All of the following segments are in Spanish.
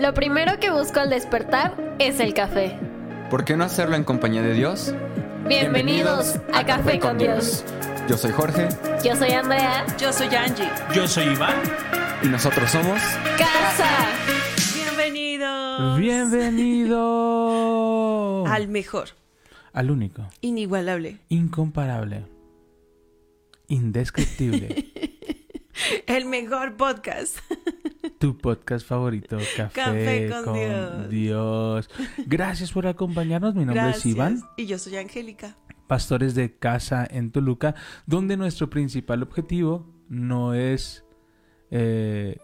Lo primero que busco al despertar es el café. ¿Por qué no hacerlo en compañía de Dios? Bienvenidos, a, Café, con Dios. Yo soy Jorge Yo soy Andrea. Yo soy Angie. Yo soy Iván. y nosotros somos Casa. Bienvenidos Bienvenido al mejor, al único, inigualable, incomparable, indescriptible, el mejor podcast. Tu podcast favorito, Café, Café con con, Dios. Dios. Gracias por acompañarnos. Mi nombre Gracias. es Iván, Y yo soy Angélica. pastores de casa en Toluca, donde nuestro principal objetivo no es, eh,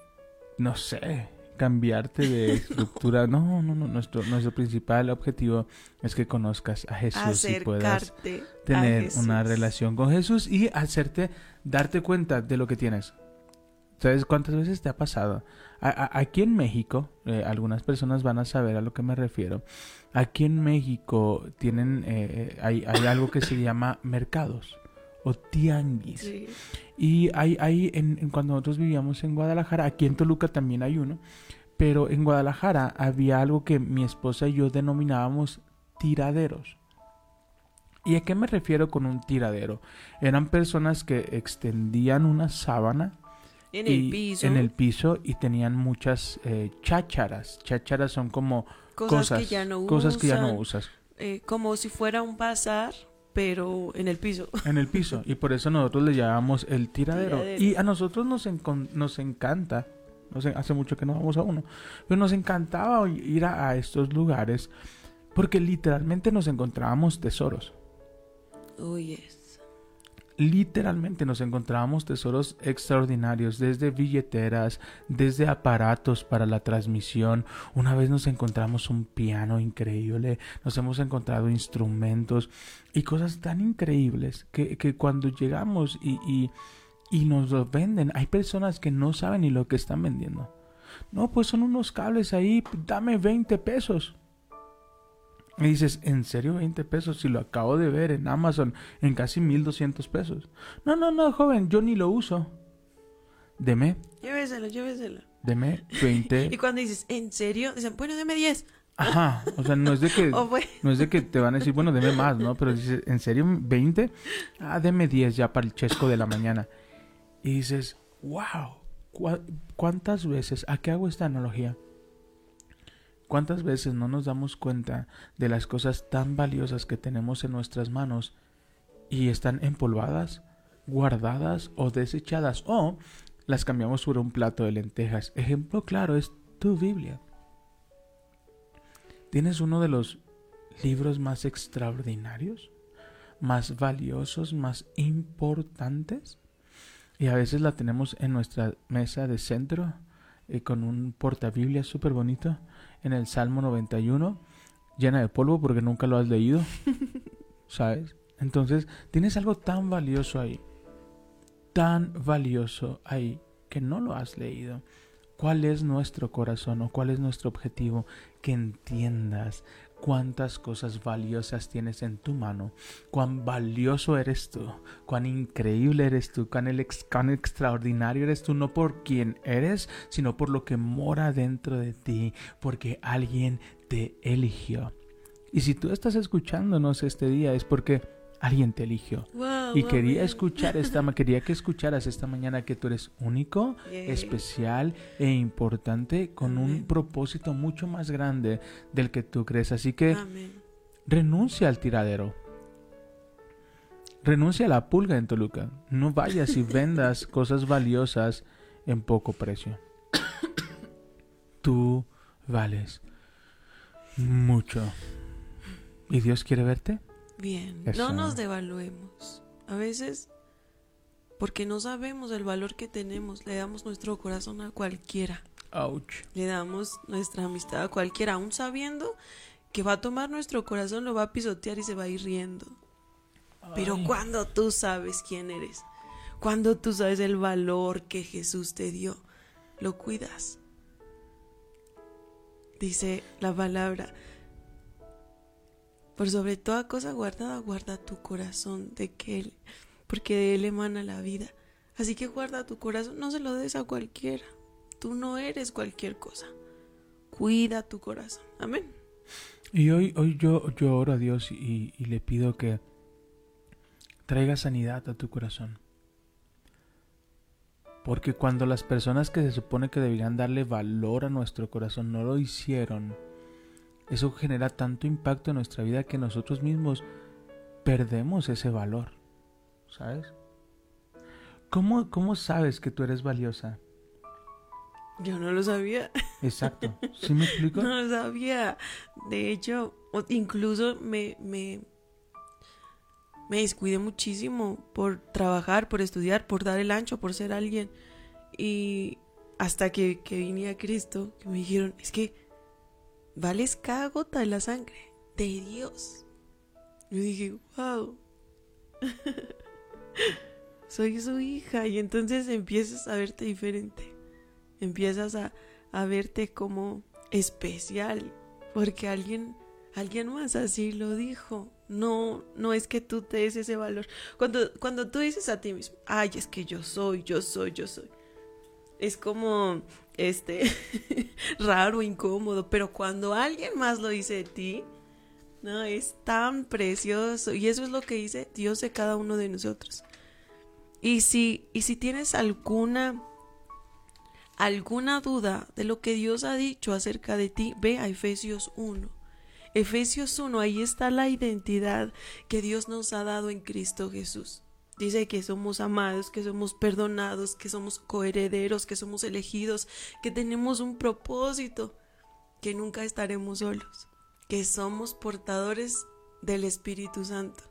no sé, cambiarte de estructura. No, no, no. Nuestro, nuestro principal objetivo es que conozcas a Jesús y puedas tener una relación con Jesús y hacerte darte cuenta de lo que tienes. ¿Sabes cuántas veces te ha pasado? A- a- aquí en México, eh, algunas personas van a saber a lo que me refiero. Aquí en México tienen, eh, eh, hay, hay algo que se llama mercados o tianguis. Sí. Y hay, hay en, en cuando nosotros vivíamos en Guadalajara, aquí en Toluca también hay uno, pero en Guadalajara había algo que mi esposa y yo denominábamos tiraderos. ¿Y a qué me refiero con un tiradero? Eran personas que extendían una sábana En y- el piso. en el piso y tenían muchas eh, chácharas. Chácharas son como cosas, cosas, que ya no cosas que ya no usas eh, como si fuera un bazar, pero en el piso. en el piso y por eso nosotros le llamamos el tiradero. Tiradero. Y a nosotros nos, nos encanta, no sé, hace mucho que no vamos a uno, pero nos encantaba ir a, a estos lugares porque literalmente nos encontrábamos tesoros. Uy, es. Literalmente nos encontrábamos tesoros extraordinarios, desde billeteras, desde aparatos para la transmisión. Una vez nos encontramos un piano increíble, nos hemos encontrado instrumentos y cosas tan increíbles que, que cuando llegamos y, y, y nos lo venden, hay personas que no saben ni lo que están vendiendo. No, pues son unos cables ahí, dame 20 pesos. Y dices, ¿en serio 20 pesos? Si lo acabo de ver en Amazon en casi 1200 pesos. No, no, no, joven, yo ni lo uso. Deme, Lléveselo, lléveselo. deme Y 20. cuando dices, ¿en serio? Dicen, bueno, deme 10. Ajá, o sea, no es de que bueno, no es de que te van a decir, bueno, deme más, ¿no? Pero dices, ¿en serio 20? Ah, deme 10 ya para el chesco de la mañana. Y dices, wow, ¿cuá- ¿cuántas veces? ¿A qué hago esta analogía? ¿Cuántas veces no nos damos cuenta de las cosas tan valiosas que tenemos en nuestras manos y están empolvadas, guardadas o desechadas o las cambiamos por un plato de lentejas? Ejemplo claro es tu Biblia. Tienes uno de los libros más extraordinarios, más valiosos, más importantes y a veces la tenemos en nuestra mesa de centro eh, con un portabiblia súper bonito en el Salmo 91, llena de polvo porque nunca lo has leído, ¿sabes? Entonces, tienes algo tan valioso ahí, tan valioso ahí, que no lo has leído. ¿Cuál es nuestro corazón o cuál es nuestro objetivo? Que entiendas cuántas cosas valiosas tienes en tu mano, cuán valioso eres tú, cuán increíble eres tú, cuán, cuán extraordinario eres tú, no por quien eres, sino por lo que mora dentro de ti, porque alguien te eligió. Y si tú estás escuchándonos este día es porque alguien te eligió. wow, Y wow, quería escuchar esta, quería que escucharas esta mañana que tú eres único, especial e importante con un propósito mucho más grande del que tú crees. Así que Amén. renuncia al tiradero. Renuncia a la pulga en Toluca. No vayas y vendas cosas valiosas en poco precio. Tú vales mucho. ¿Y Dios quiere verte? Bien, Eso. no nos devaluemos. A veces, porque no sabemos el valor que tenemos, le damos nuestro corazón a cualquiera. Ouch. Le damos nuestra amistad a cualquiera, aún sabiendo que va a tomar nuestro corazón, lo va a pisotear y se va a ir riendo. Pero cuando tú sabes quién eres, cuando tú sabes el valor que Jesús te dio, lo cuidas. Dice la palabra, por sobre toda cosa guardada, guarda tu corazón de que él, porque de él emana la vida. Así que guarda tu corazón, no se lo des a cualquiera. Tú no eres cualquier cosa. cuida tu corazón. Amén. Y hoy, hoy yo, yo oro a Dios y, y le pido que traiga sanidad a tu corazón. Porque cuando las personas que se supone que deberían darle valor a nuestro corazón no lo hicieron, eso genera tanto impacto en nuestra vida que nosotros mismos perdemos ese valor. ¿Sabes? ¿Cómo, cómo sabes que tú eres valiosa? Yo no lo sabía. Exacto. ¿Sí me explico? No lo sabía. De hecho, incluso me, me, me descuidé muchísimo por trabajar, por estudiar, por dar el ancho, por ser alguien. Y hasta que, que vine a Cristo, que me dijeron, es que vales cada gota de la sangre de Dios. Yo dije, wow. Soy su hija. Y entonces empiezas a verte diferente. Empiezas a, a verte como especial. Porque alguien, alguien más así lo dijo. No, no es que tú te des ese valor. Cuando, cuando tú dices a ti mismo, ay, es que yo soy, yo soy, yo soy. Es como, este, raro, incómodo. Pero cuando alguien más lo dice de ti, no, es tan precioso. Y eso es lo que dice Dios de cada uno de nosotros. Y si, y si tienes alguna, alguna duda de lo que Dios ha dicho acerca de ti, ve a Efesios 1. Efesios 1, ahí está la identidad que Dios nos ha dado en Cristo Jesús. Dice que somos amados, que somos perdonados, que somos coherederos, que somos elegidos, que tenemos un propósito, que nunca estaremos solos, que somos portadores del Espíritu Santo.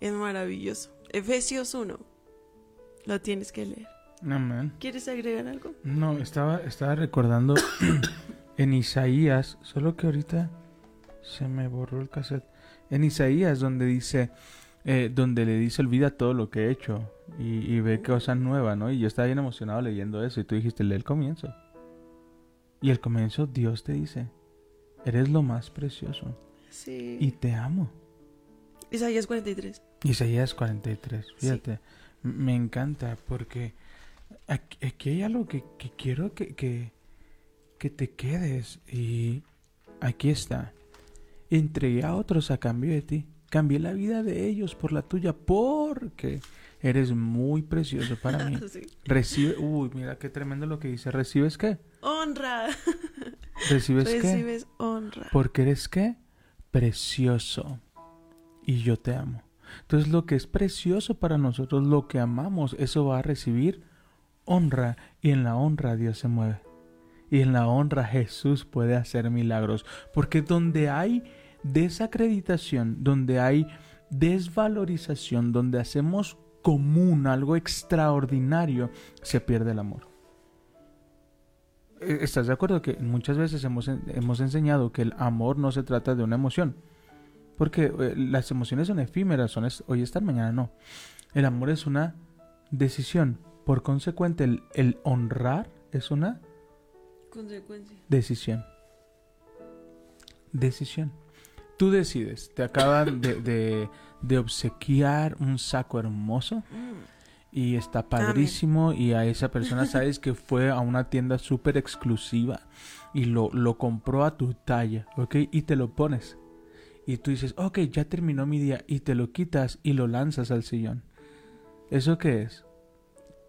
Es maravilloso. Efesios 1. Lo tienes que leer. Amén. ¿Quieres agregar algo? No, estaba, estaba recordando en Isaías, solo que ahorita se me borró el cassette. En Isaías, donde dice, eh, donde le dice, olvida todo lo que he hecho y, y ve cosas nuevas, ¿no? Y yo estaba bien emocionado leyendo eso y tú dijiste, lee el comienzo. Y el comienzo, Dios te dice, eres lo más precioso Sí. y te amo. Isaías 43. Isaías 43, fíjate, m- me encanta porque aquí, aquí hay algo que, que quiero que, que, que te quedes y aquí está. Entregué a otros a cambio de ti, cambié la vida de ellos por la tuya porque eres muy precioso para mí. Sí. Recibe, uy, mira qué tremendo lo que dice, ¿recibes qué? Honra. ¿Recibes qué? Recibes honra. Porque eres qué? Precioso. Y yo te amo. Entonces lo que es precioso para nosotros, lo que amamos, eso va a recibir honra. Y en la honra Dios se mueve. Y en la honra Jesús puede hacer milagros. Porque donde hay desacreditación, donde hay desvalorización, donde hacemos común algo extraordinario, se pierde el amor. Eh, ¿Estás de acuerdo que muchas veces hemos, hemos enseñado que el amor no se trata de una emoción? Porque eh, las emociones son efímeras, son es- hoy están, mañana no. El amor es una decisión. Por consecuente, el, el honrar es una Consecuencia. decisión. Decisión. Tú decides, te acaban de, de- de obsequiar un saco hermoso y está padrísimo y a esa persona sabes que fue a una tienda súper exclusiva y lo, lo compró a tu talla, ¿ok? Y te lo pones. Y tú dices, ok, ya terminó mi día y te lo quitas y lo lanzas al sillón. ¿Eso qué es?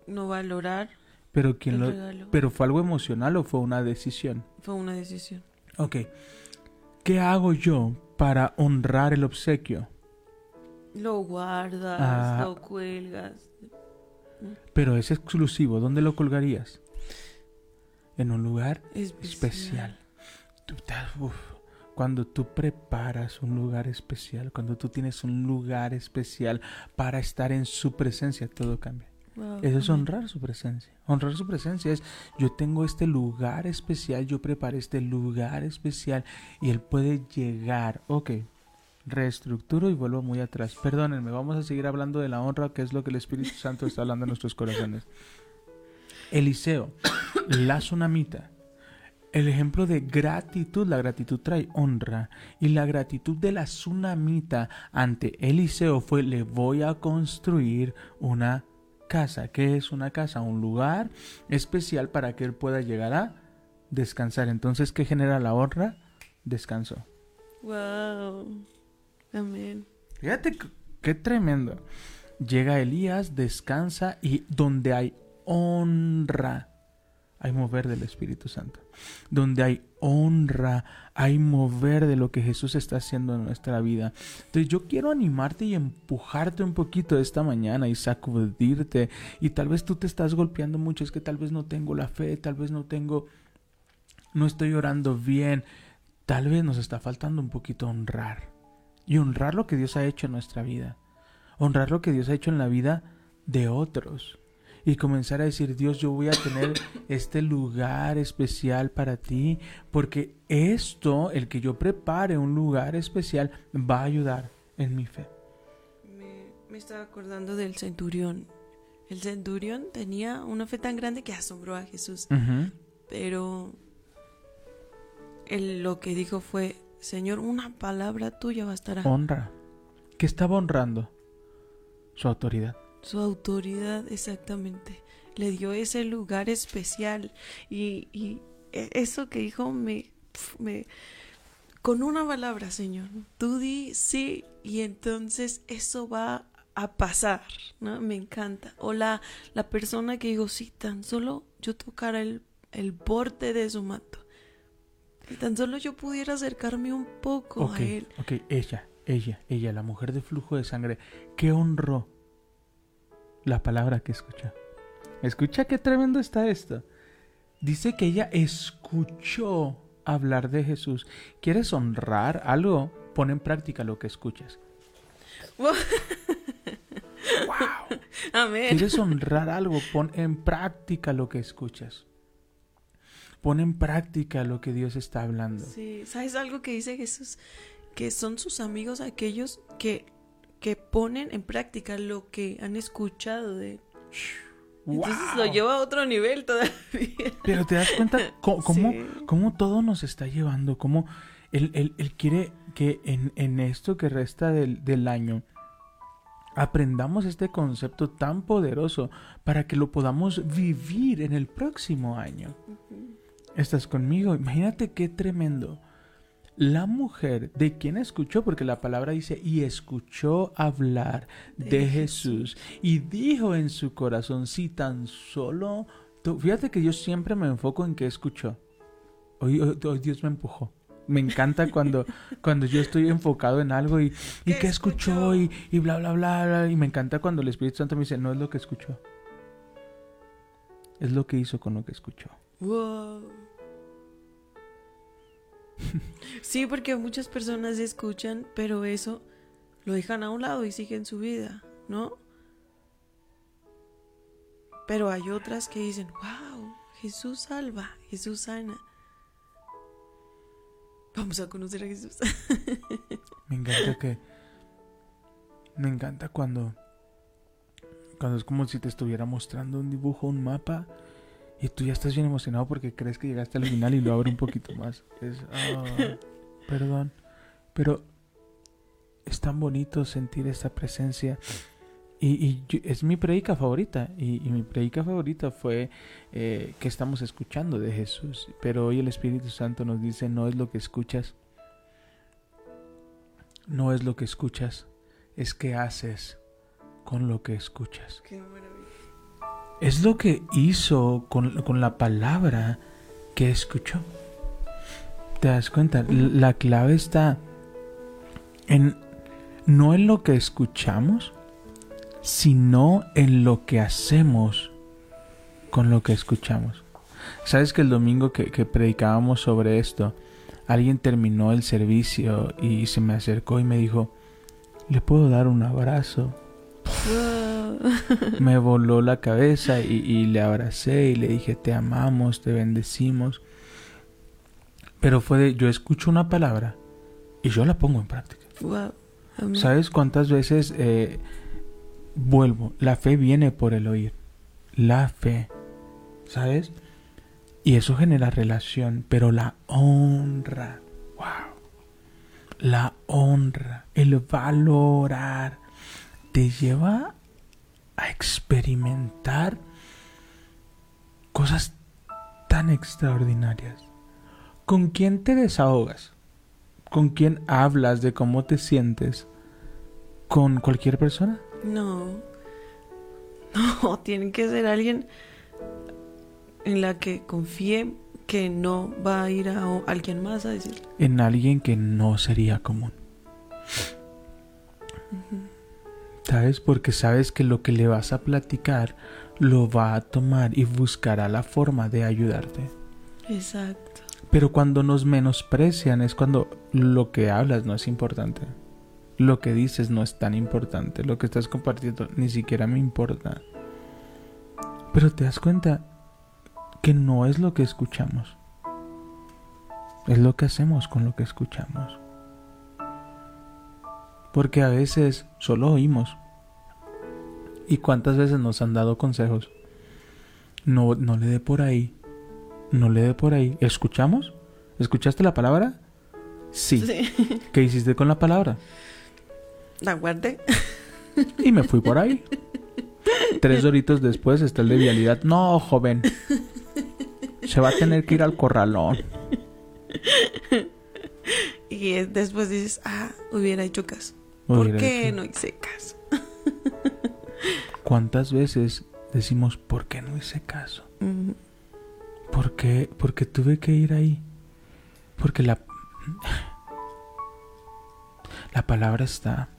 No valorar Pero quién el lo... regalo. ¿Pero fue algo emocional o fue una decisión? Fue una decisión. Ok. ¿Qué hago yo para honrar el obsequio? Lo guardas, Ah. lo cuelgas. Pero es exclusivo. ¿Dónde lo colgarías? En un lugar Especial. especial. Tú estás- uf, Cuando tú preparas un lugar especial, cuando tú tienes un lugar especial para estar en su presencia, todo cambia. Wow, Eso es honrar su presencia. Honrar su presencia es, yo tengo este lugar especial, yo preparé este lugar especial y él puede llegar. Ok, reestructuro y vuelvo muy atrás. Perdónenme, vamos a seguir hablando de la honra, que es lo que el Espíritu Santo está hablando en nuestros corazones. Eliseo, la tsunamita. El ejemplo de gratitud, la gratitud trae honra. Y la gratitud de la tsunamita ante Eliseo fue, le voy a construir una casa. ¿Qué es una casa? Un lugar especial para que él pueda llegar a descansar. Entonces, ¿qué genera la honra? Descanso. Wow. Amén. Fíjate qué, qué tremendo. Llega Elías, descansa y donde hay honra, hay mover del Espíritu Santo. Donde hay honra, hay mover de lo que Jesús está haciendo en nuestra vida. Entonces yo quiero animarte y empujarte un poquito esta mañana y sacudirte. Y tal vez tú te estás golpeando mucho, es que tal vez no tengo la fe, tal vez no tengo, no estoy orando bien. Tal vez nos está faltando un poquito honrar. Y honrar lo que Dios ha hecho en nuestra vida. Honrar lo que Dios ha hecho en la vida de otros y comenzar a decir, Dios, yo voy a tener este lugar especial para ti, porque esto, el que yo prepare un lugar especial, va a ayudar en mi fe. Me, me estaba acordando del centurión. El centurión tenía una fe tan grande que asombró a Jesús, pero él lo que dijo fue, Señor, una palabra tuya bastará. Honra. ¿Qué estaba honrando? Su autoridad. Su autoridad, exactamente. Le dio ese lugar especial. Y, y e- eso que dijo me, me... Con una palabra, Señor. Tú di sí y entonces eso va a pasar, ¿no? Me encanta. O la, la persona que dijo, sí, tan solo yo tocara el, el borde de su manto. Y tan solo yo pudiera acercarme un poco a él. ok, ella, ella, ella, la mujer de flujo de sangre, ¿qué honró? La palabra que escuchó. Escucha qué tremendo está esto. Dice que ella escuchó hablar de Jesús. ¿Quieres honrar algo? Pon en práctica lo que escuchas. Amén. ¿Quieres honrar algo? Pon en práctica lo que escuchas. Pon en práctica lo que Dios está hablando. Sí, ¿sabes algo que dice Jesús? Que son sus amigos aquellos que, que ponen en práctica lo que han escuchado de él. Entonces ¡Wow! lo lleva a otro nivel todavía. Pero te das cuenta cómo, Sí. cómo todo nos está llevando, cómo él, él- él quiere que en, en esto que resta del, del año aprendamos este concepto tan poderoso para que lo podamos vivir en el próximo año. ¿Estás conmigo? Imagínate qué tremendo. La mujer de quien escuchó, porque la palabra dice, y escuchó hablar de, Jesús, y dijo en su corazón, si tan solo... tú- Fíjate que yo siempre me enfoco en qué escuchó. Hoy, hoy- hoy Dios me empujó. Me encanta cuando, cuando yo estoy enfocado en algo y, y ¿Qué qué escuchó escuchó? y, y bla, bla, bla, bla. Y me encanta cuando el Espíritu Santo me dice, no es lo que escuchó. Es lo que hizo con lo que escuchó. Wow. Sí, porque muchas personas escuchan, pero eso lo dejan a un lado y siguen su vida, ¿no? Pero hay otras que dicen, wow, Jesús salva, Jesús sana. Vamos a conocer a Jesús. Me encanta que. Me encanta cuando. Cuando es como si te estuviera mostrando un dibujo, un mapa. Y tú ya estás bien emocionado porque crees que llegaste al final y lo abre un poquito más. Ah, perdón. Pero. Es tan bonito sentir esta presencia. Y, es mi predica favorita. Y, mi predica favorita fue eh, que estamos escuchando de Jesús. Pero hoy el Espíritu Santo nos dice: no es lo que escuchas, no es lo que escuchas, es qué haces con lo que escuchas. Qué maravilla. Es lo que hizo con, con la palabra que escuchó. ¿Te das cuenta? La clave está en no en lo que escuchamos, sino en lo que hacemos con lo que escuchamos. ¿Sabes que el domingo que, que predicábamos sobre esto, alguien terminó el servicio y se me acercó y me dijo, ¿le puedo dar un abrazo? Wow. Me voló la cabeza y, y le abracé y le dije, te amamos, te bendecimos. Pero fue de, yo escucho una palabra y yo la pongo en práctica. Wow. Amén. ¿Sabes cuántas veces eh, vuelvo? La fe viene por el oír. La fe. ¿Sabes? Y eso genera relación, pero la honra. Wow. La honra, el valorar, te lleva a experimentar cosas tan extraordinarias. ¿Con quién te desahogas? ¿Con quién hablas de cómo te sientes? ¿Con cualquier persona? No. No, tiene que ser alguien en la que confíe que no va a ir a alguien más a decir. En alguien que no sería común. ¿Sabes? Porque sabes que lo que le vas a platicar lo va a tomar y buscará la forma de ayudarte. Exacto. Pero cuando nos menosprecian es cuando lo que hablas no es importante. Lo que dices no es tan importante. Lo que estás compartiendo ni siquiera me importa. Pero te das cuenta que no es lo que escuchamos. Es lo que hacemos con lo que escuchamos. Porque a veces solo oímos. ¿Y cuántas veces nos han dado consejos? No, no le dé por ahí. No le dé por ahí. ¿Escuchamos? ¿Escuchaste la palabra? Sí. Sí. ¿Qué hiciste con la palabra? La guardé. Y me fui por ahí. Tres horitos después está el de vialidad. No, joven. Se va a tener que ir al corralón. Y después dices, ah, hubiera hecho caso. ¿Por qué no hice caso? ¿Cuántas veces decimos, ¿por qué no hice caso? ¿Por qué, por qué tuve que ir ahí? Porque la... La palabra está...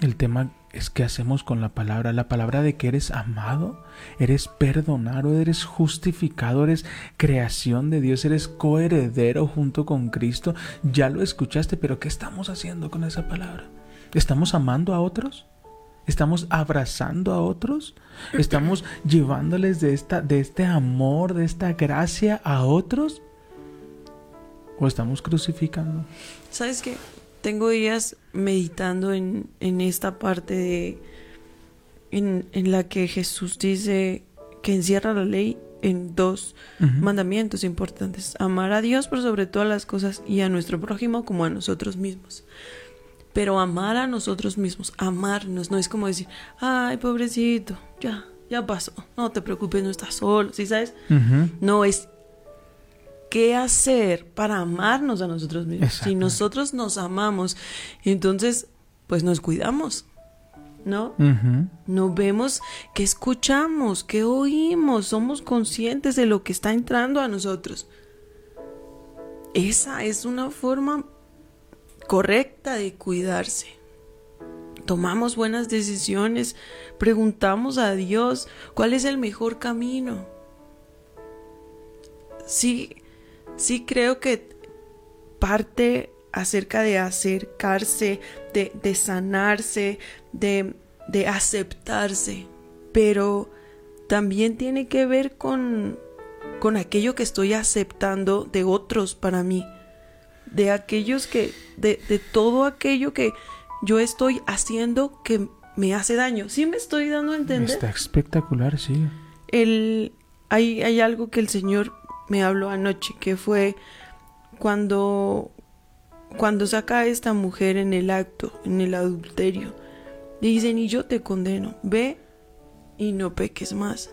El tema es qué hacemos con la palabra. La palabra de que eres amado, eres perdonado, eres justificado, eres creación de Dios, eres coheredero junto con Cristo. Ya lo escuchaste, pero ¿qué estamos haciendo con esa palabra? ¿Estamos amando a otros? ¿Estamos abrazando a otros? ¿Estamos llevándoles de, esta, de este amor, de esta gracia a otros? ¿O estamos crucificando? ¿Sabes qué? Tengo días meditando en, en esta parte de en, en la que Jesús dice que encierra la ley en dos mandamientos importantes. Amar a Dios por sobre todas las cosas y a nuestro prójimo como a nosotros mismos. Pero amar a nosotros mismos, amarnos, no es como decir, ay, pobrecito, ya, ya pasó, no te preocupes, no estás solo, ¿sí sabes? No, es qué hacer para amarnos a nosotros mismos. Si nosotros nos amamos, entonces, pues nos cuidamos, ¿no? Ujú. No vemos qué escuchamos, qué oímos, somos conscientes de lo que está entrando a nosotros. Esa es una forma correcta de cuidarse. Tomamos buenas decisiones, preguntamos a Dios cuál es el mejor camino. Sí, sí creo que parte acerca de acercarse, de, de sanarse, de, de aceptarse, pero también tiene que ver con, con aquello que estoy aceptando de otros para mí, de aquellos que, de, de todo aquello que yo estoy haciendo que me hace daño. ¿Sí me estoy dando a entender? Está espectacular, sí. el, hay, hay algo que el Señor me habló anoche, que fue cuando, cuando saca a esta mujer en el acto, en el adulterio. Dicen, y yo te condeno, ve y no peques más.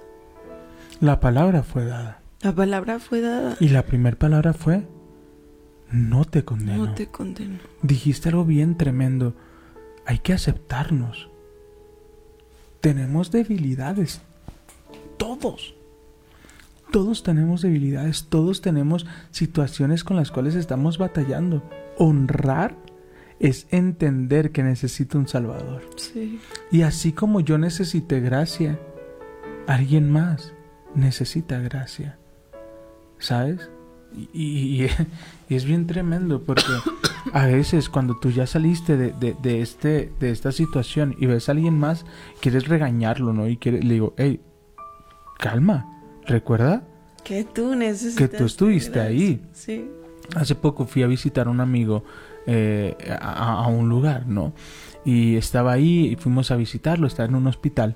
La palabra fue dada. La palabra fue dada, Y la primera palabra fue, no te condeno. no te condeno. Dijiste algo bien tremendo. Hay que aceptarnos. Tenemos debilidades. Todos. Todos tenemos debilidades. Todos tenemos situaciones con las cuales estamos batallando. Honrar es entender que necesito un Salvador. Sí. Y así como yo necesité gracia, alguien más necesita gracia. ¿Sabes? Y, y- y es bien tremendo porque a veces cuando tú ya saliste de, de- de este, de esta situación y ves a alguien más, quieres regañarlo, ¿no? Y quiere- le digo, hey, calma, recuerda Que tú necesitas. Que tú estuviste ahí. Sí. Hace poco fui a visitar a un amigo eh, a, a un lugar, ¿no? Y estaba ahí y fuimos a visitarlo, estaba en un hospital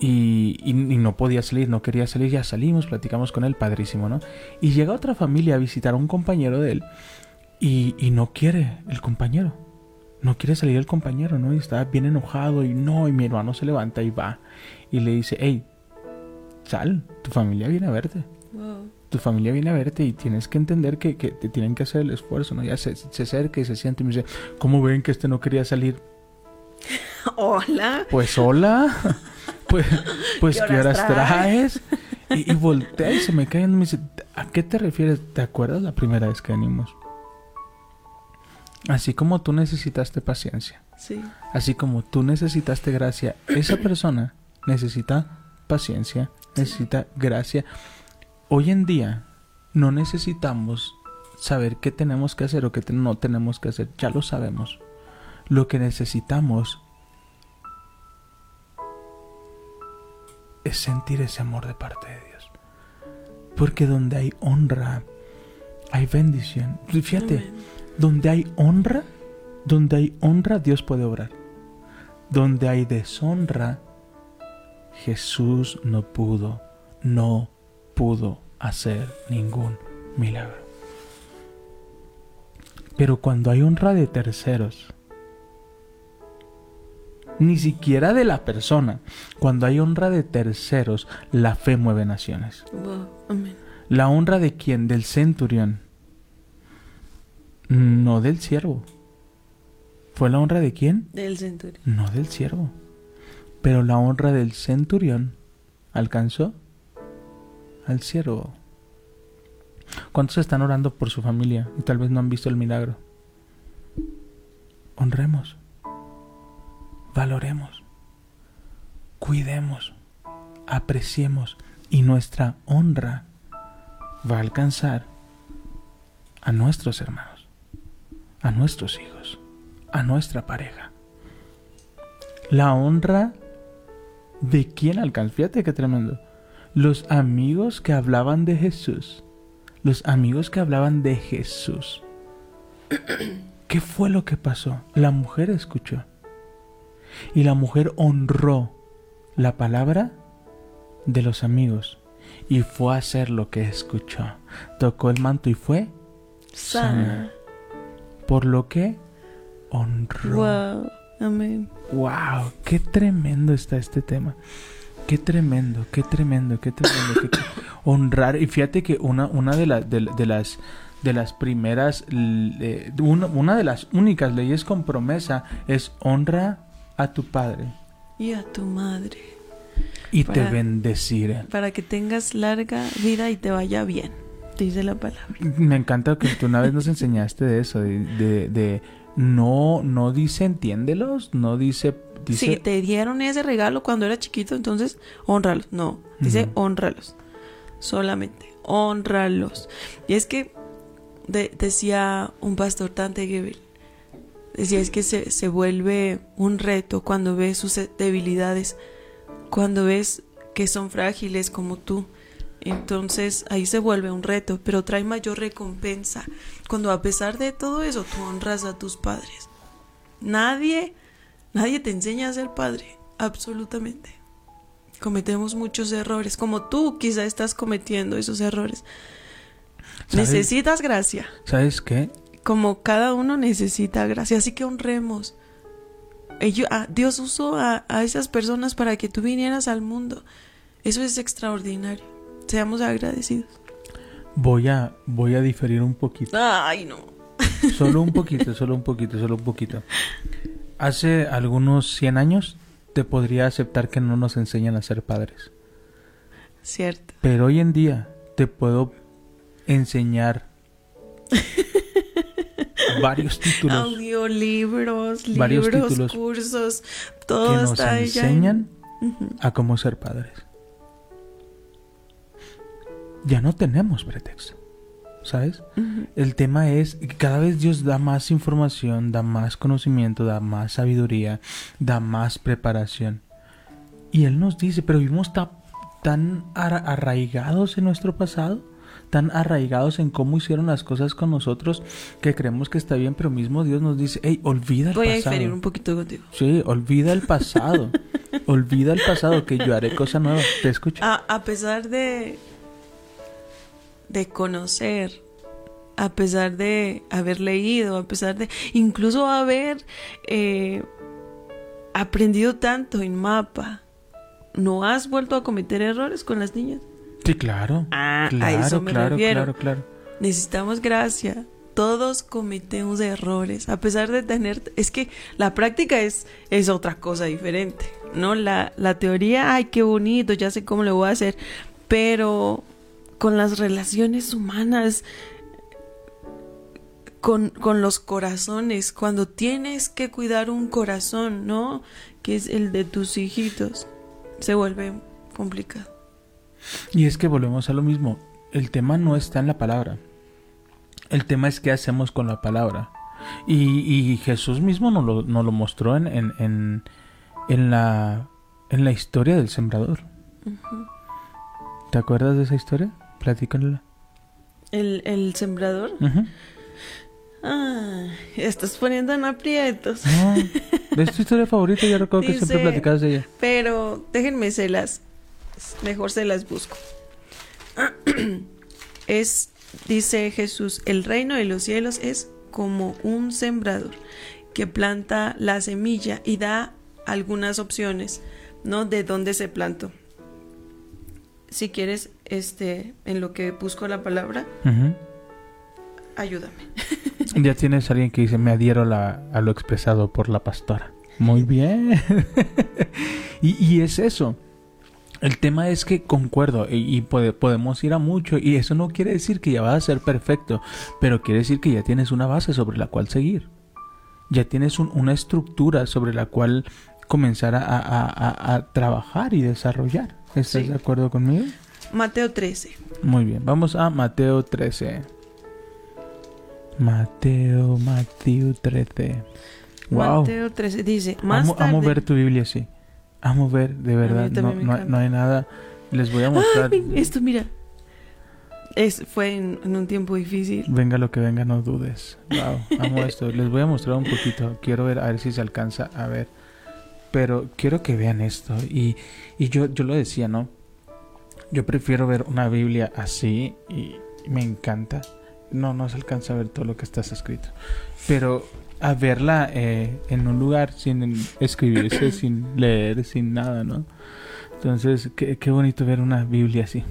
y, y- y no podía salir, no quería salir, ya salimos, platicamos con él, padrísimo, ¿no? Y llega otra familia a visitar a un compañero de él y, y no quiere el compañero, no quiere salir el compañero, ¿no? Y está bien enojado y no, y mi hermano se levanta y va y le dice, hey, sal, tu familia viene a verte. Wow. Tu familia viene a verte y tienes que entender que, que te tienen que hacer el esfuerzo, ¿no? Ya se, se acerca y se siente y me dice, ¿cómo ven que este no quería salir? Hola. Pues hola, pues, pues ¿Qué ¿qué horas horas traes? Y, y voltea y se me cae y me dice, ¿a qué te refieres? ¿Te acuerdas la primera vez que venimos? Así como tú necesitaste paciencia, Sí. así como tú necesitaste gracia, esa persona necesita paciencia, necesita gracia. Hoy en día no necesitamos saber qué tenemos que hacer o qué no tenemos que hacer, ya lo sabemos. Lo que necesitamos es sentir ese amor de parte de Dios. Porque donde hay honra, hay bendición. Fíjate, Amén. donde hay honra, donde hay honra, Dios puede obrar. Donde hay deshonra, Jesús no pudo, no pudo hacer ningún milagro. Pero cuando hay honra de terceros, ni siquiera de la persona, cuando hay honra de terceros, la fe mueve naciones. Wow. Amén. La honra de quién? Del centurión. No del siervo. ¿Fue la honra de quién? Del centurión. No del siervo. Pero la honra del centurión alcanzó al siervo. ¿Cuántos están orando por su familia y tal vez no han visto el milagro? Honremos. Valoremos. Cuidemos. Apreciemos. Y nuestra honra va a alcanzar a nuestros hermanos, a nuestros hijos, a nuestra pareja. La honra de quién alcanza. Fíjate qué tremendo. Los amigos que hablaban de Jesús. Los amigos que hablaban de Jesús. ¿Qué fue lo que pasó? La mujer escuchó. Y la mujer honró la palabra de los amigos. Y fue a hacer lo que escuchó. Tocó el manto y fue Sana. por lo que honró. Wow. Amén. Wow, qué tremendo está este tema. Qué tremendo, qué tremendo, qué tremendo. qué honrar. Y fíjate que una, una de, la- de, de las de las primeras, eh, una, una de las únicas leyes con promesa es honra a tu padre Y a tu madre. y te bendeciré. Para que tengas larga vida y te vaya bien. Dice la palabra. Me encanta que tú una vez nos enseñaste de eso, de no, no dice entiéndelos, no dice, dice Si te dieron ese regalo cuando era chiquito, entonces honralos. No, dice Ujú. honralos. Solamente, honralos. Y es que de- decía un pastor Tante Gebel, decía es que se, se vuelve un reto cuando ves sus debilidades, cuando ves que son frágiles como tú. Entonces ahí se vuelve un reto, pero trae mayor recompensa cuando a pesar de todo eso tú honras a tus padres. Nadie, nadie te enseña a ser padre, absolutamente. Cometemos muchos errores, como tú quizá estás cometiendo esos errores. ¿Sabes? Necesitas gracia, ¿sabes qué? como cada uno necesita gracia, así que honremos. Ah, Dios usó a, a esas personas para que tú vinieras al mundo. Eso es extraordinario. Seamos agradecidos. Voy a, voy a diferir un poquito. Ay, no. Solo un poquito, solo un poquito, solo un poquito. Hace algunos 100 años te podría aceptar que no nos enseñan a ser padres. Cierto. Pero hoy en día te puedo enseñar varios títulos Audiolibros, Varios libros, títulos cursos, que todo nos está ya en- enseñan a cómo ser padres. Ya no tenemos pretexto, ¿sabes? El tema es que cada vez Dios da más información, da más conocimiento, da más sabiduría, da más preparación. Y Él nos dice, pero vivimos ta- tan arra- arraigados en nuestro pasado, tan arraigados en cómo hicieron las cosas con nosotros, que creemos que está bien, pero mismo Dios nos dice, hey, olvida el Voy a pasado. diferir un poquito contigo. Sí, olvida el pasado. olvida el pasado, que yo haré cosa nueva. Te escucho. A, a pesar de, de conocer, a pesar de haber leído, a pesar de incluso haber eh, aprendido tanto en mapa, ¿no has vuelto a cometer errores con las niñas? Sí, claro. Ah, claro, a eso me claro, refiero. claro, claro. Necesitamos gracia. Todos cometemos errores, a pesar de tener... Es que la práctica es, es otra cosa diferente, ¿no? La, la teoría, ay, qué bonito, ya sé cómo lo voy a hacer, pero con las relaciones humanas, con, con los corazones, cuando tienes que cuidar un corazón, ¿no? Que es el de tus hijitos, se vuelve complicado. Y es que volvemos a lo mismo. El tema no está en la palabra. El tema es qué hacemos con la palabra. Y, y Jesús mismo nos lo, nos lo mostró en, en, en, en la, en la historia del sembrador. ¿Te acuerdas de esa historia? Platícanla. El, el sembrador. Ujú. Ah, estás poniendo en aprietos. No, es tu historia favorita. Yo recuerdo que siempre platicabas de ella. Pero déjenme se las. Mejor se las busco. Es, dice Jesús, el reino de los cielos es como un sembrador que planta la semilla y da algunas opciones, ¿no? De dónde se plantó. Si quieres, este, en lo que busco la palabra, ayúdame. Ya tienes a alguien que dice, me adhiero a, la- a lo expresado por la pastora. Muy bien. y, y es eso. El tema es que concuerdo y, y pode- podemos ir a mucho y eso no quiere decir que ya vas a ser perfecto, pero quiere decir que ya tienes una base sobre la cual seguir. Ya tienes un- una estructura sobre la cual comenzar a, a- a- a trabajar y desarrollar. ¿Estás Sí. de acuerdo conmigo? Mateo 13. Muy bien, vamos a Mateo 13. Mateo, Mateo 13. Wow. Mateo 13 dice, más Amo, tarde... amo ver tu Biblia así. Amo ver, de verdad. No, no- no hay nada. Les voy a mostrar. Ay, esto, mira. Es, fue en, en un tiempo difícil. Venga lo que venga, no dudes. Wow, amo esto. Les voy a mostrar un poquito. Quiero ver, a ver si se alcanza a ver. Pero quiero que vean esto. Y, y yo, yo lo decía, ¿no? Yo prefiero ver una Biblia así y me encanta. No, no se alcanza a ver todo lo que está escrito. Pero a verla eh, en un lugar sin escribirse, sin leer, sin nada, ¿no? Entonces, qué, qué bonito ver una Biblia así.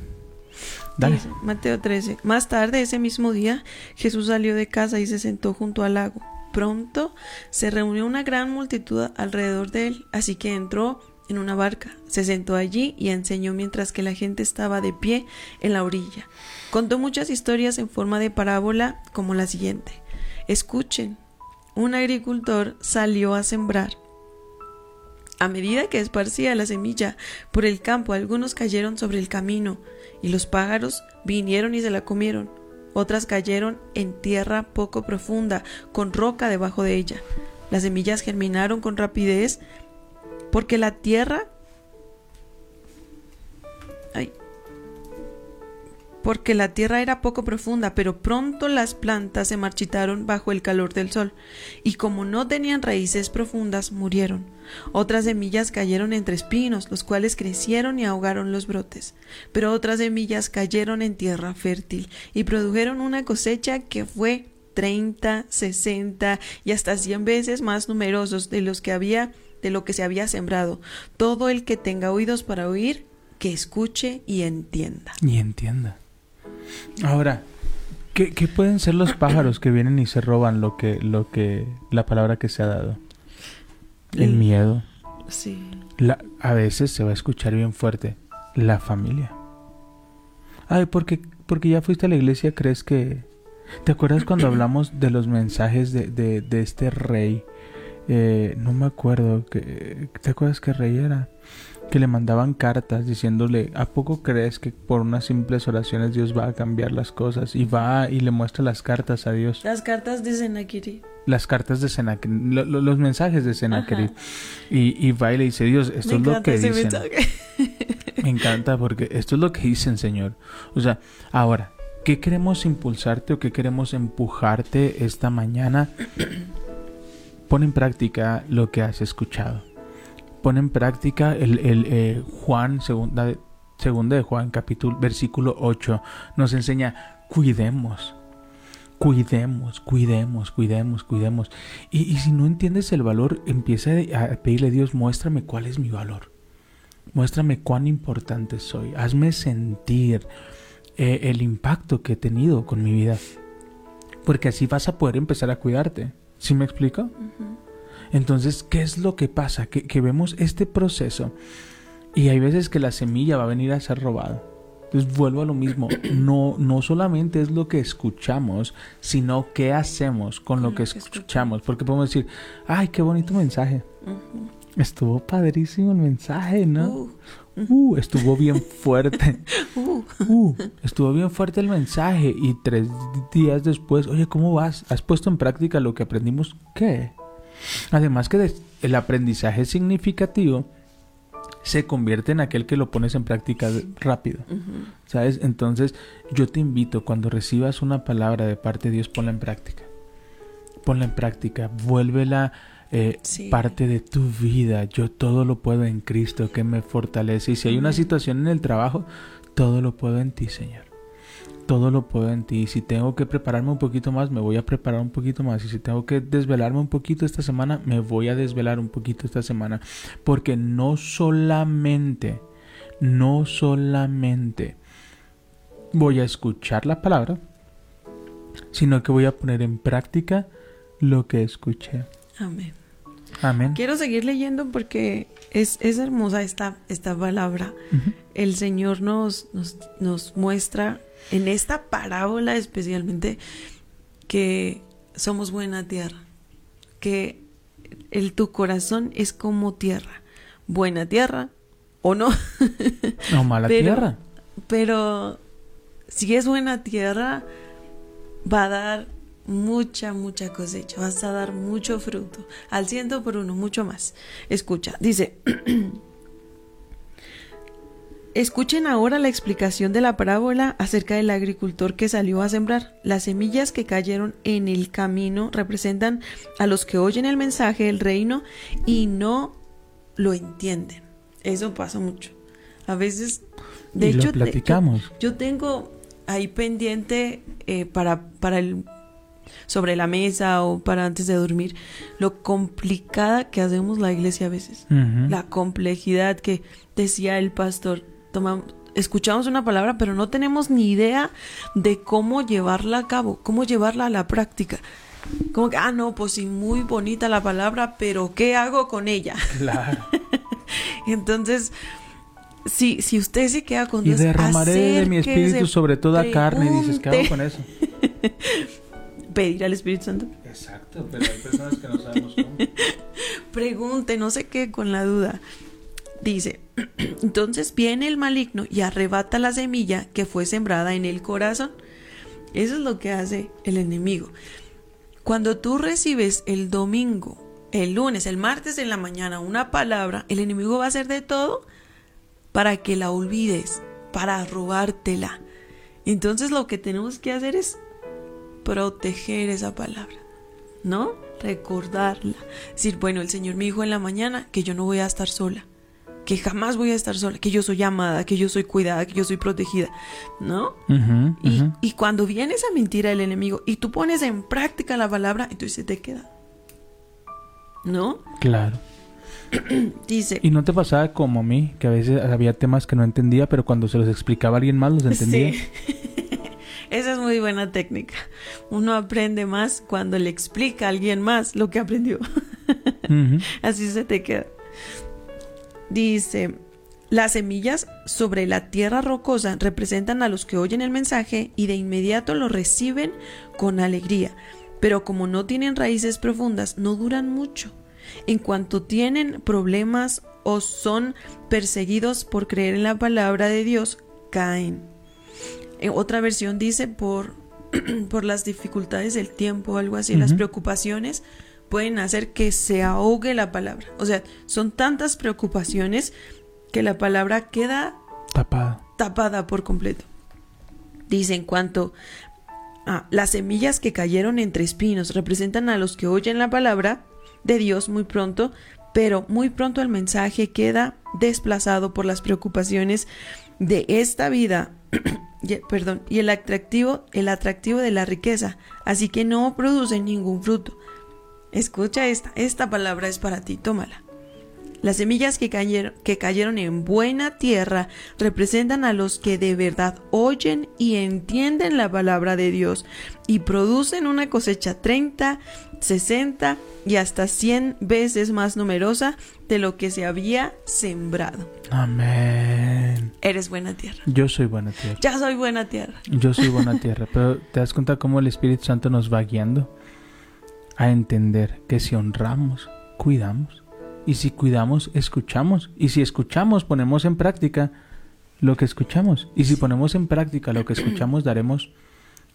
Dale. Mateo 13. Más tarde, ese mismo día, Jesús salió de casa y se sentó junto al lago. Pronto se reunió una gran multitud alrededor de él, así que entró en una barca, se sentó allí y enseñó mientras que la gente estaba de pie en la orilla. Contó muchas historias en forma de parábola como la siguiente. Escuchen, un agricultor salió a sembrar. A medida que esparcía la semilla por el campo, algunos cayeron sobre el camino, y los pájaros vinieron y se la comieron. Otras cayeron en tierra poco profunda, con roca debajo de ella. Las semillas germinaron con rapidez porque la tierra... Porque la tierra era poco profunda, pero pronto las plantas se marchitaron bajo el calor del sol, y como no tenían raíces profundas, murieron. Otras semillas cayeron entre espinos, los cuales crecieron y ahogaron los brotes. Pero otras semillas cayeron en tierra fértil y produjeron una cosecha que fue 30, 60 y hasta 100 veces más numerosos de los que había de lo que se había sembrado. Todo el que tenga oídos para oír, que escuche y entienda. Y entienda. Ahora, ¿qué, qué pueden ser los pájaros que vienen y se roban lo que, lo que, la palabra que se ha dado? El El- miedo. Sí. La, a veces se va a escuchar bien fuerte. La familia. Ay, porque, porque ya fuiste a la iglesia, crees que... ¿Te acuerdas cuando hablamos de los mensajes de, de, de este rey? Eh, no me acuerdo. Que, ¿Te acuerdas qué rey era? Que le mandaban cartas diciéndole, ¿a poco crees que por unas simples oraciones Dios va a cambiar las cosas? Y va y le muestra las cartas a Dios. Las cartas de Sennacherib. Las cartas de Sennacherib, lo- lo- los mensajes de Sennacherib. Y, y va y le dice, Dios, esto Me es lo que dicen. Me encanta porque esto es lo que dicen, Señor. O sea, ahora, ¿qué queremos impulsarte o qué queremos empujarte esta mañana? Pon en práctica lo que has escuchado. Pon en práctica el, el, eh, Juan, segunda, segunda de Juan, capítulo, versículo 8, nos enseña, cuidemos. Cuidemos, cuidemos, cuidemos, cuidemos. Y, y si no entiendes el valor, empieza a pedirle a Dios, muéstrame cuál es mi valor. muéstrame cuán importante soy, hazme sentir eh, el impacto que he tenido con mi vida, porque así vas a poder empezar a cuidarte. ¿Sí me explico? Entonces, ¿qué es lo que pasa? Que, que vemos este proceso y hay veces que la semilla va a venir a ser robada. Entonces vuelvo a lo mismo, no, no solamente es lo que escuchamos, sino qué hacemos con lo, que, escuchamos. Porque podemos decir, ay, qué bonito mensaje. Estuvo padrísimo el mensaje, ¿no? Uh, uh estuvo bien fuerte. Uh. uh, estuvo bien fuerte el mensaje. Y tres días después, oye, ¿cómo vas? ¿Has puesto en práctica lo que aprendimos? ¿Qué? Además que el aprendizaje significativo se convierte en aquel que lo pones en práctica rápido. ¿Sabes? Entonces, yo te invito, cuando recibas una palabra de parte de Dios, ponla en práctica. Ponla en práctica, vuélvela eh, parte de tu vida. Yo todo lo puedo en Cristo que me fortalece. Y si hay una situación en el trabajo, todo lo puedo en ti, Señor todo lo puedo en ti. Si tengo que prepararme un poquito más, me voy a preparar un poquito más. Y si tengo que desvelarme un poquito esta semana, me voy a desvelar un poquito esta semana. Porque no solamente, no solamente voy a escuchar la palabra, sino que voy a poner en práctica lo que escuché. Amén. Amén. Quiero seguir leyendo porque es, es hermosa esta, esta palabra. El Señor nos, nos, nos muestra en esta parábola especialmente que somos buena tierra, que el tu corazón es como tierra, buena tierra o no. No mala tierra. Pero si es buena tierra, va a dar mucha, mucha cosecha, vas a dar mucho fruto, al ciento por uno, mucho más. Escucha, dice, Escuchen ahora la explicación de la parábola acerca del agricultor que salió a sembrar. Las semillas que cayeron en el camino representan a los que oyen el mensaje del reino y no lo entienden. Eso pasa mucho. A veces, de hecho, platicamos. yo, tengo ahí pendiente eh, para, para el sobre la mesa o para antes de dormir, lo complicada que hacemos la iglesia a veces, la complejidad que decía el pastor, escuchamos una palabra, pero no tenemos ni idea de cómo llevarla a cabo, cómo llevarla a la práctica. Como que, ah, no, pues sí, muy bonita la palabra, pero ¿qué hago con ella? Claro. Entonces, si, si usted se queda con Dios, y derramaré de mi espíritu sobre toda carne, dices, ¿qué hago con eso? Pedir al Espíritu Santo. Exacto, pero hay personas que no sabemos cómo. Pregunte, no sé qué, con la duda. Dice, entonces viene el maligno y arrebata la semilla que fue sembrada en el corazón. Eso es lo que hace el enemigo. Cuando tú recibes el domingo, el lunes, el martes en la mañana una palabra, el enemigo va a hacer de todo para que la olvides, para robártela. Entonces lo que tenemos que hacer es proteger esa palabra, ¿no? Recordarla. Decir, bueno, el Señor me dijo en la mañana que yo no voy a estar sola que jamás voy a estar sola, que yo soy amada, que yo soy cuidada, que yo soy protegida, ¿no? y, cuando viene esa mentira del enemigo y tú pones en práctica la palabra, entonces se te queda. ¿No? Claro. Dice. ¿Y no te pasaba como a mí, que a veces había temas que no entendía, pero cuando se los explicaba a alguien más los entendía? Sí. Esa es muy buena técnica. Uno aprende más cuando le explica a alguien más lo que aprendió. Así se te queda. Dice, las semillas sobre la tierra rocosa representan a los que oyen el mensaje y de inmediato lo reciben con alegría, pero como no tienen raíces profundas, no duran mucho. En cuanto tienen problemas o son perseguidos por creer en la palabra de Dios, caen. En otra versión dice por, por las dificultades del tiempo algo así, las preocupaciones pueden hacer que se ahogue la palabra. O sea, son tantas preocupaciones que la palabra queda tapada, tapada por completo. Dice en cuanto a las semillas que cayeron entre espinos representan a los que oyen la palabra de Dios muy pronto, pero muy pronto el mensaje queda desplazado por las preocupaciones de esta vida, perdón, y el atractivo, el atractivo de la riqueza, así que no produce ningún fruto. Escucha esta, esta palabra es para ti, tómala. Las semillas que cayeron, que cayeron en buena tierra representan a los que de verdad oyen y entienden la palabra de Dios y producen una cosecha 30, 60 y hasta 100 veces más numerosa de lo que se había sembrado. Amén. Eres buena tierra. Yo soy buena tierra. Ya soy buena tierra. Yo soy buena tierra. Pero te das cuenta cómo el Espíritu Santo nos va guiando a entender que si honramos, cuidamos. Y si cuidamos, escuchamos. Y si escuchamos, ponemos en práctica lo que escuchamos. Y si ponemos en práctica lo que escuchamos, daremos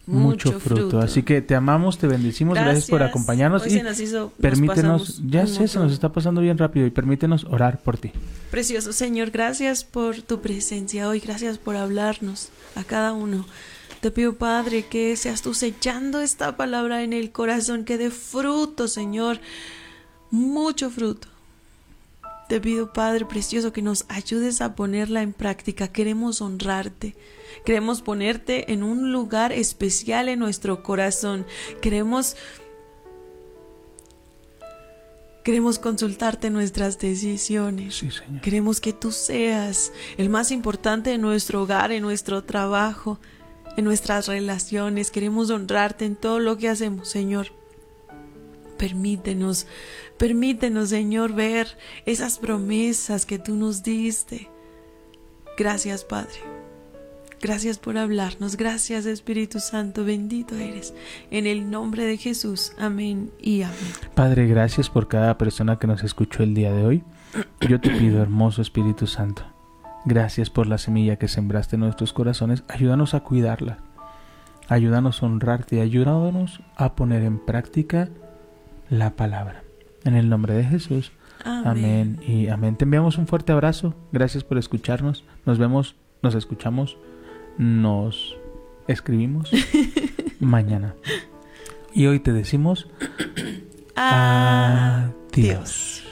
mucho, Mucho fruto. fruto. Así que te amamos, te bendecimos, gracias, por acompañarnos Hoy y se nos hizo- nos permítenos, ya sé, se nos está pasando bien rápido y permítenos orar por ti. Precioso Señor, gracias por tu presencia hoy, gracias por hablarnos a cada uno. Te pido, Padre, que seas tú sellando esta palabra en el corazón, que dé fruto, Señor, mucho fruto. Te pido, Padre precioso, que nos ayudes a ponerla en práctica. Queremos honrarte. Queremos ponerte en un lugar especial en nuestro corazón. Queremos queremos consultarte nuestras decisiones. Sí, Señor. Queremos que tú seas el más importante en nuestro hogar, en nuestro trabajo, en nuestras relaciones. Queremos honrarte en todo lo que hacemos, Señor. Permítenos, permítenos, Señor, ver esas promesas que tú nos diste. Gracias, Padre. Gracias por hablarnos. Gracias, Espíritu Santo. Bendito eres. En el nombre de Jesús. Amén y amén. Padre, gracias por cada persona que nos escuchó el día de hoy. Yo te pido, hermoso Espíritu Santo, gracias por la semilla que sembraste en nuestros corazones. Ayúdanos a cuidarla. Ayúdanos a honrarte ayúdanos a poner en práctica la palabra. En el nombre de Jesús. Amén. y amén. Te enviamos un fuerte abrazo. Gracias por escucharnos. Nos vemos, nos escuchamos, nos escribimos mañana. Y hoy te decimos adiós.